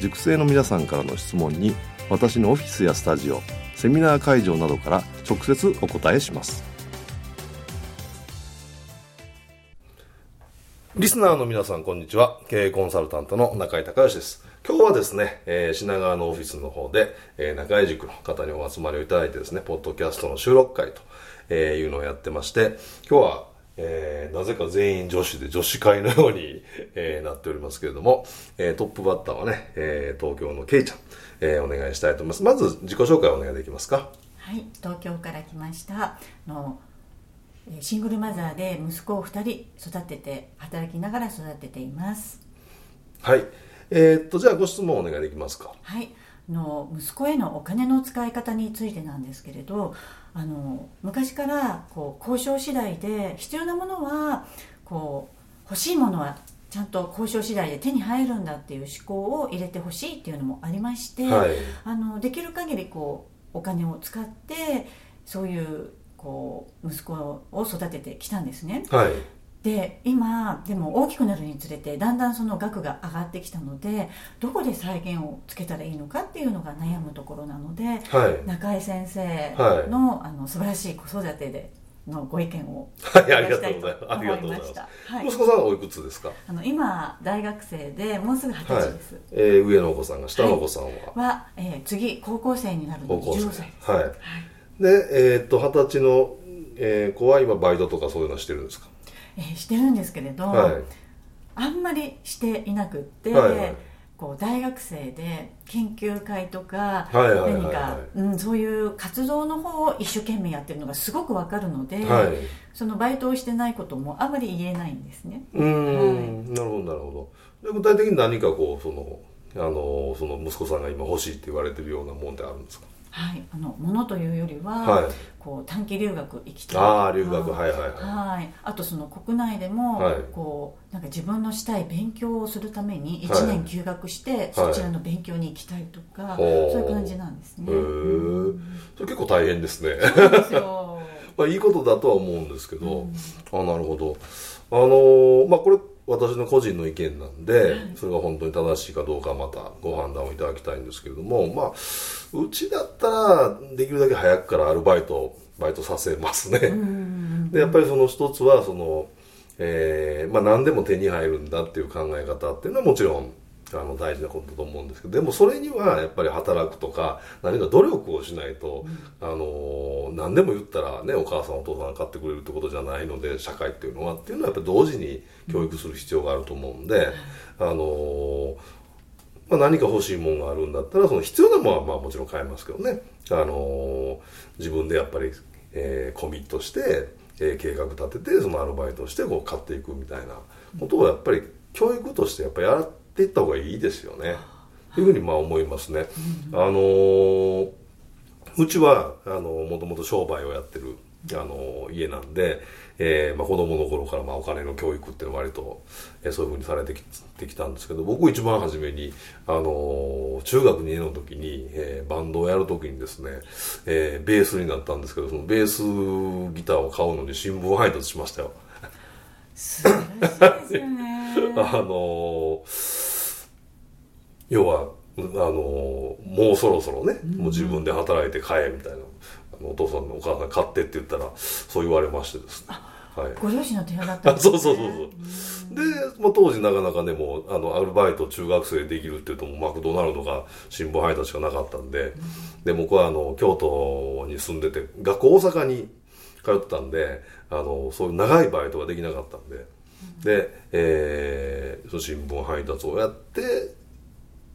塾生の皆さんからの質問に私のオフィスやスタジオセミナー会場などから直接お答えします。リスナーの皆さんこんにちは。経営コンサルタントの中井隆義です。今日はですね、えー、品川のオフィスの方で、えー、中井塾の方にお集まりをいただいてですねポッドキャストの収録会と、えー、いうのをやってまして今日はえー、なぜか全員女子で女子会のように、えー、なっておりますけれども、えー、トップバッターはね、えー、東京のけいちゃん、えー、お願いしたいと思います。まず自己紹介をお願いできますか？はい、東京から来ました。のシングルマザーで息子を2人育てて働きながら育てています。はい、えー、っとじゃあご質問お願いできますか？はいの息子へのお金の使い方についてなんですけれどあの昔からこう交渉次第で必要なものはこう欲しいものはちゃんと交渉次第で手に入るんだっていう思考を入れてほしいっていうのもありまして、はい、あのできる限りこうお金を使ってそういうこう息子を育ててきたんですね。はいで今でも大きくなるにつれてだんだんその額が上がってきたのでどこで再現をつけたらいいのかっていうのが悩むところなので、はい、中井先生のはい、あの素晴らしい子育てでのご意見をはいありがとうございます。ありがとうございます、はい、息子さんはおいくつですか？あの今大学生でもうすぐ二十歳です、はい、えー、上のお子さんが下のお子さんは、は、えー、次高校生になるので15歳はい、でえー、っと二十歳の、えー、子は今バイトとかそういうのしてるんですか？えー、してるんですけれど、はい、あんまりしていなくって、はいはい、こう大学生で研究会とか何か、うん、そういう活動の方を一生懸命やってるのがすごくわかるので、はい、そのバイトをしてないこともあまり言えないんですね。うん、なるほどなるほど。具体的に何かこうそのあのその息子さんが今欲しいって言われてるようなもんってあるんですか？はい、あのものというよりは、はい、こう短期留学行きたいああ留学はいはいはい、はい、あとその国内でも、はい、こうなんか自分のしたい勉強をするために1年休学して、そちらの勉強に行きたいとか、そういう感じなんですね。へえ、うん、それ結構大変ですね。そうですよ。まあいいことだとは思うんですけど、うん、あなるほど。あのー、まあこれ私の個人の意見なんで、それが本当に正しいかどうかまたご判断をいただきたいんですけれども、まあ、うちだったらできるだけ早くからアルバイト、バイトさせますね。で、やっぱりその一つは、その、えー、まあ何でも手に入るんだっていう考え方っていうのはもちろんあの大事なことだと思うんですけどでもそれにはやっぱり働くとか何か努力をしないと、うん、あの何でも言ったらねお母さんお父さんが買ってくれるってことじゃないので社会っていうのはっていうのはやっぱり同時に教育する必要があると思うんで、うん、あのまあ、何か欲しいものがあるんだったらその必要なものはまあもちろん買えますけどね、あの自分でやっぱり、えー、コミットして、えー、計画立ててそのアルバイトをしてこう買っていくみたいなことをやっぱり教育としてやっぱりやっていった方がいいですよね。というふうにまあ思いますね。あのー、うちは、あのもともと商売をやってる、あのー、家なんで、えーまあ、子供の頃からまあお金の教育っていうのは割と、えー、そういうふうにされてきてきたんですけど僕一番初めに、あのー、中学2年の時に、えー、バンドをやる時にですね、えー、ベースになったんですけどそのベースギターを買うのに新聞配達しましたよ。素晴らしいですよね。あの要はあのもうそろそろね、もう自分で働いて買えみたいなあのお父さんのお母さん買ってって言ったらそう言われましてですね。はい。ご両親の手だったんです、ね、そうそうそうそう。で、まあ、当時なかなかねもうあのアルバイト中学生できるっていうともうマクドナルドが新聞配達しかなかったんで、で僕はあの京都に住んでて学校大阪に通ってたんであのそういう長いバイトができなかったんで、で、えー、その新聞配達をやって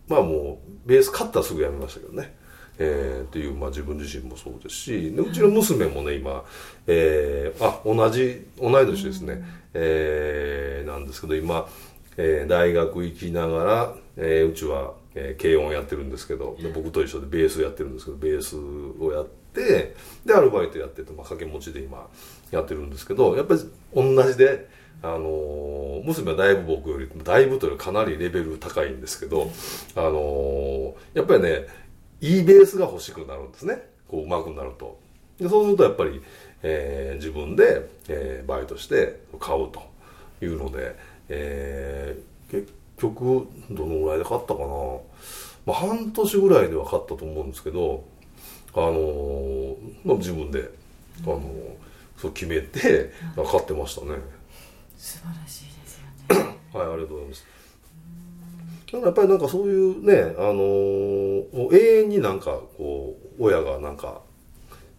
まあもうベース買ったらすぐ辞めましたけどね。えー、っていう、まあ、自分自身もそうですしでうちの娘もね今、えー、あ同じ同い年ですね、うん、えー、なんですけど今、えー、大学行きながら、えー、うちは、えー、軽音やってるんですけどで僕と一緒でベースやってるんですけどベースをやってでアルバイトやってて、まあ、掛け持ちで今やってるんですけどやっぱり同じで。あの娘はだいぶ僕よりだいぶというかなりレベル高いんですけど、あのやっぱりねいいベースが欲しくなるんですね。こう上手くなると。でそうするとやっぱり、えー、自分で、えー、バイトして買うと。いうので、えー、結局どのぐらいで買ったかな、まあ、半年ぐらいでは買ったと思うんですけどあのー、まあ、自分で、あのー、そう決めて買ってましたね素晴らしいですよね。はいありがとうございます。だからやっぱりなんかそういうね、あのー、永遠になんかこう親がなんか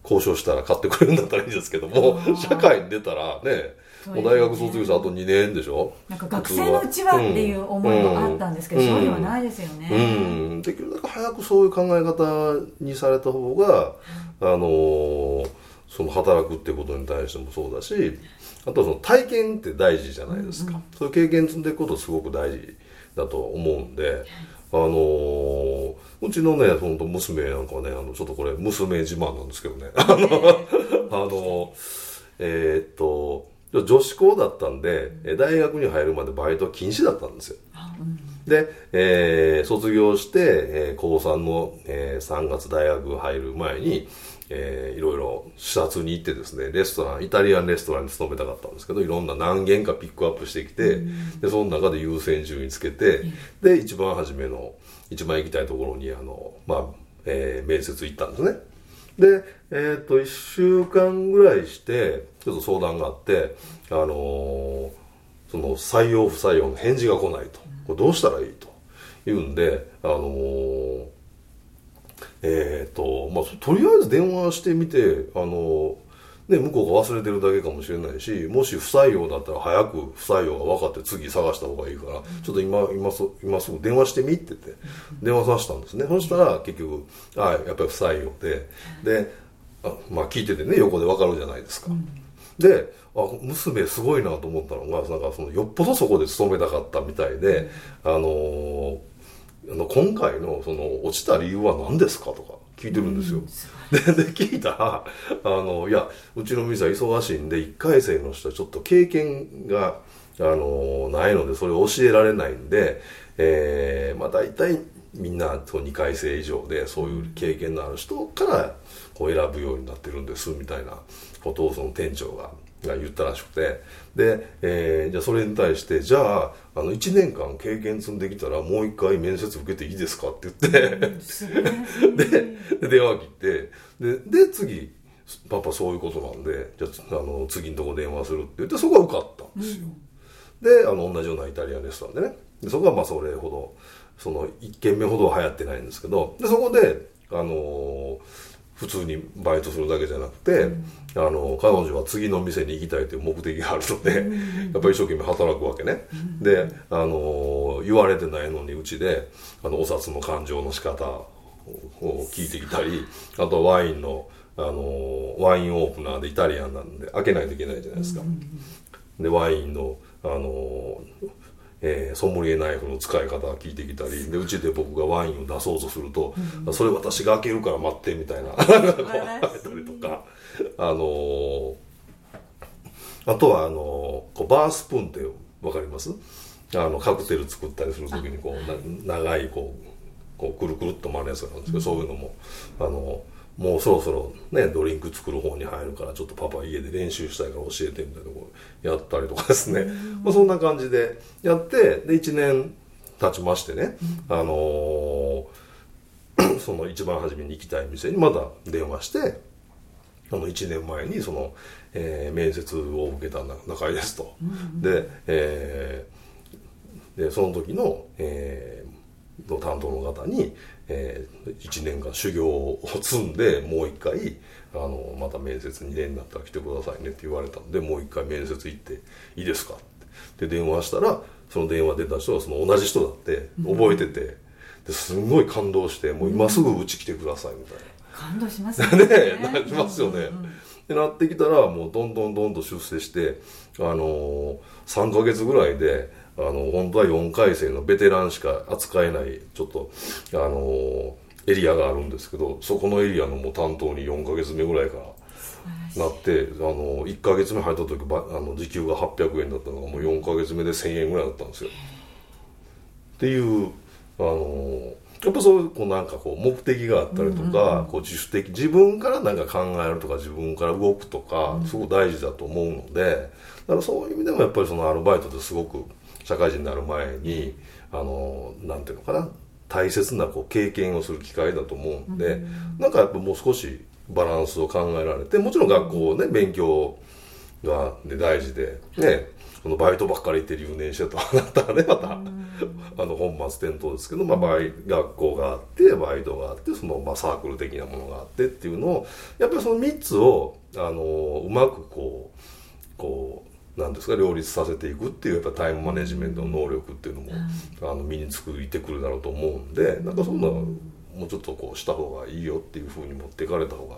交渉したら買ってくれるんだったらいいんですけども社会に出たらねもう大学卒業してあと2年でしょ？なんか学生のうちはっていう思いもあったんですけど、うん、そうではないですよね、うん、できるだけ早くそういう考え方にされた方が、あのー、その働くっていうことに対してもそうだしあとその体験って大事じゃないですか、うんうん、そういう経験積んでいくことすごく大事だと思うんで、あのー、うちのね、本当娘なんかはね、あの、ちょっとこれ、娘自慢なんですけどね。あの、えー、っと、女子校だったんで、大学に入るまでバイトは禁止だったんですよ。で、えー、卒業して、えー、高3の、えー、3月大学入る前に、えー、いろいろ視察に行ってですねレストランイタリアンレストランに勤めたかったんですけどいろんな何軒かピックアップしてきて、うん、でその中で優先順位つけて、うん、で一番初めの一番行きたいところにあの、まあえー、面接行ったんですね。で、えー、っと1週間ぐらいしてちょっと相談があってあのー、その採用不採用の返事が来ないと。これどうしたらいいと。言うんであのーえっ、ー、と、まあ、とりあえず電話してみて、あの、ね、向こうが忘れてるだけかもしれないし、もし不採用だったら早く不採用が分かって次探した方がいいから、ちょっと今、今す今すぐ電話してみって言って、電話させたんですね。そしたら結局、あやっぱり不採用で、で、あまあ聞いててね、横で分かるじゃないですか。で、あ、娘すごいなと思ったのが、なんかその、よっぽどそこで勤めたかったみたいで、あのーあの今回のその落ちた理由は何ですかとか聞いてるんですよ。でで聞いたらあのいやうちの店は忙しいんで1回生の人はちょっと経験があのないのでそれを教えられないんで、えー、まあ大体みんな2回生以上でそういう経験のある人からこう選ぶようになってるんですみたいなことをその店長がが言ったらしくて。で、えー、じゃあそれに対してじゃああの1年間経験積んできたらもう一回面接受けていいですかって言って。で電話切って。でで次パパそういうことなんでじゃああの次のとこ電話するって言ってそこは受かったんですよ、うん、であの同じようなイタリアンレストランでね。でそこはまあそれほどその1軒目ほどは流行ってないんですけど。でそこであのー普通にバイトするだけじゃなくて、うん、あの彼女は次の店に行きたいという目的があるので、うん、やっぱり一生懸命働くわけね、うん、であの言われてないのにうちであのお札の勘定の仕方を聞いてきたりあとワインのあのワインオープナーでイタリアンなんで開けないといけないじゃないですか、でワインのあのえー、ソムリエナイフの使い方聞いてきたりでうちで僕がワインを出そうとすると、うん、それ私が開けるから待ってみたいなたりとか。あのー、あとはあのー、バースプーンって分かります？あのカクテル作ったりする時にこう長いこうこうくるくるっと回るやつがあるんですけど、うん、そういうのもあのもうそろそろねドリンク作る方に入るからちょっとパパ家で練習したいから教えてみたいなこうやったりとかですね、まあ、そんな感じでやってで1年経ちましてね、あのー、その一番初めに行きたい店にまだ電話してあの1年前にその、えー、面接を受けた中井ですと、で,、えー、でその時の、えー、の担当の方に、えー、1年間修行を積んでもう一回あのまた面接に例になったら来てくださいねって言われたんでもう一回面接行っていいですか？って。で電話したらその電話出た人がその同じ人だって覚えてて、ですごい感動してもう今すぐうち来てくださいみたいな。感動しますね。ねなりますよね、うんうんってなってきたらもうどんどんどんどん出世してあのー、3か月ぐらいであの本当は4回生のベテランしか扱えないちょっとあのー、エリアがあるんですけどそこのエリアのもう担当に4か月目ぐらいからなってあの1か月目入った時ばあの時給が800円だったのがもう4か月目で1000円ぐらいだったんですよ。っていうあのやっぱそういうこうなんかこう目的があったりとか、こう自主的自分からなんか考えるとか自分から動くとかすごく大事だと思うのでだからそういう意味でもやっぱりそのアルバイトですごく社会人になる前にあのなんていうのかな大切なこう経験をする機会だと思うんで、うん、なんかやっぱもう少しバランスを考えられてもちろん学校ね勉強が、ね、大事でねそのバイトばっかり行って留年してとなったらね また、あの本末転倒ですけど、まあ、バイ学校があってバイトがあってその、まあ、サークル的なものがあってっていうのをやっぱりその3つをあのうまくこうこうなんですか両立させていくっていうやっぱタイムマネジメントの能力っていうのも、あの身につくいてくるだろうと思うんでなんかそんなもうちょっとこうした方がいいよっていうふうに持っていかれた方が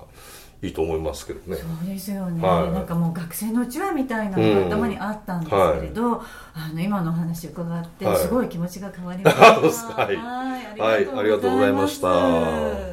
いいと思いますけどね。そうですよね。はい、なんかもう学生のうちはみたいなのが頭にあったんですけれど、うんはい、あの今の話伺ってすごい気持ちが変わりました。はい、はい、ありがとうございました。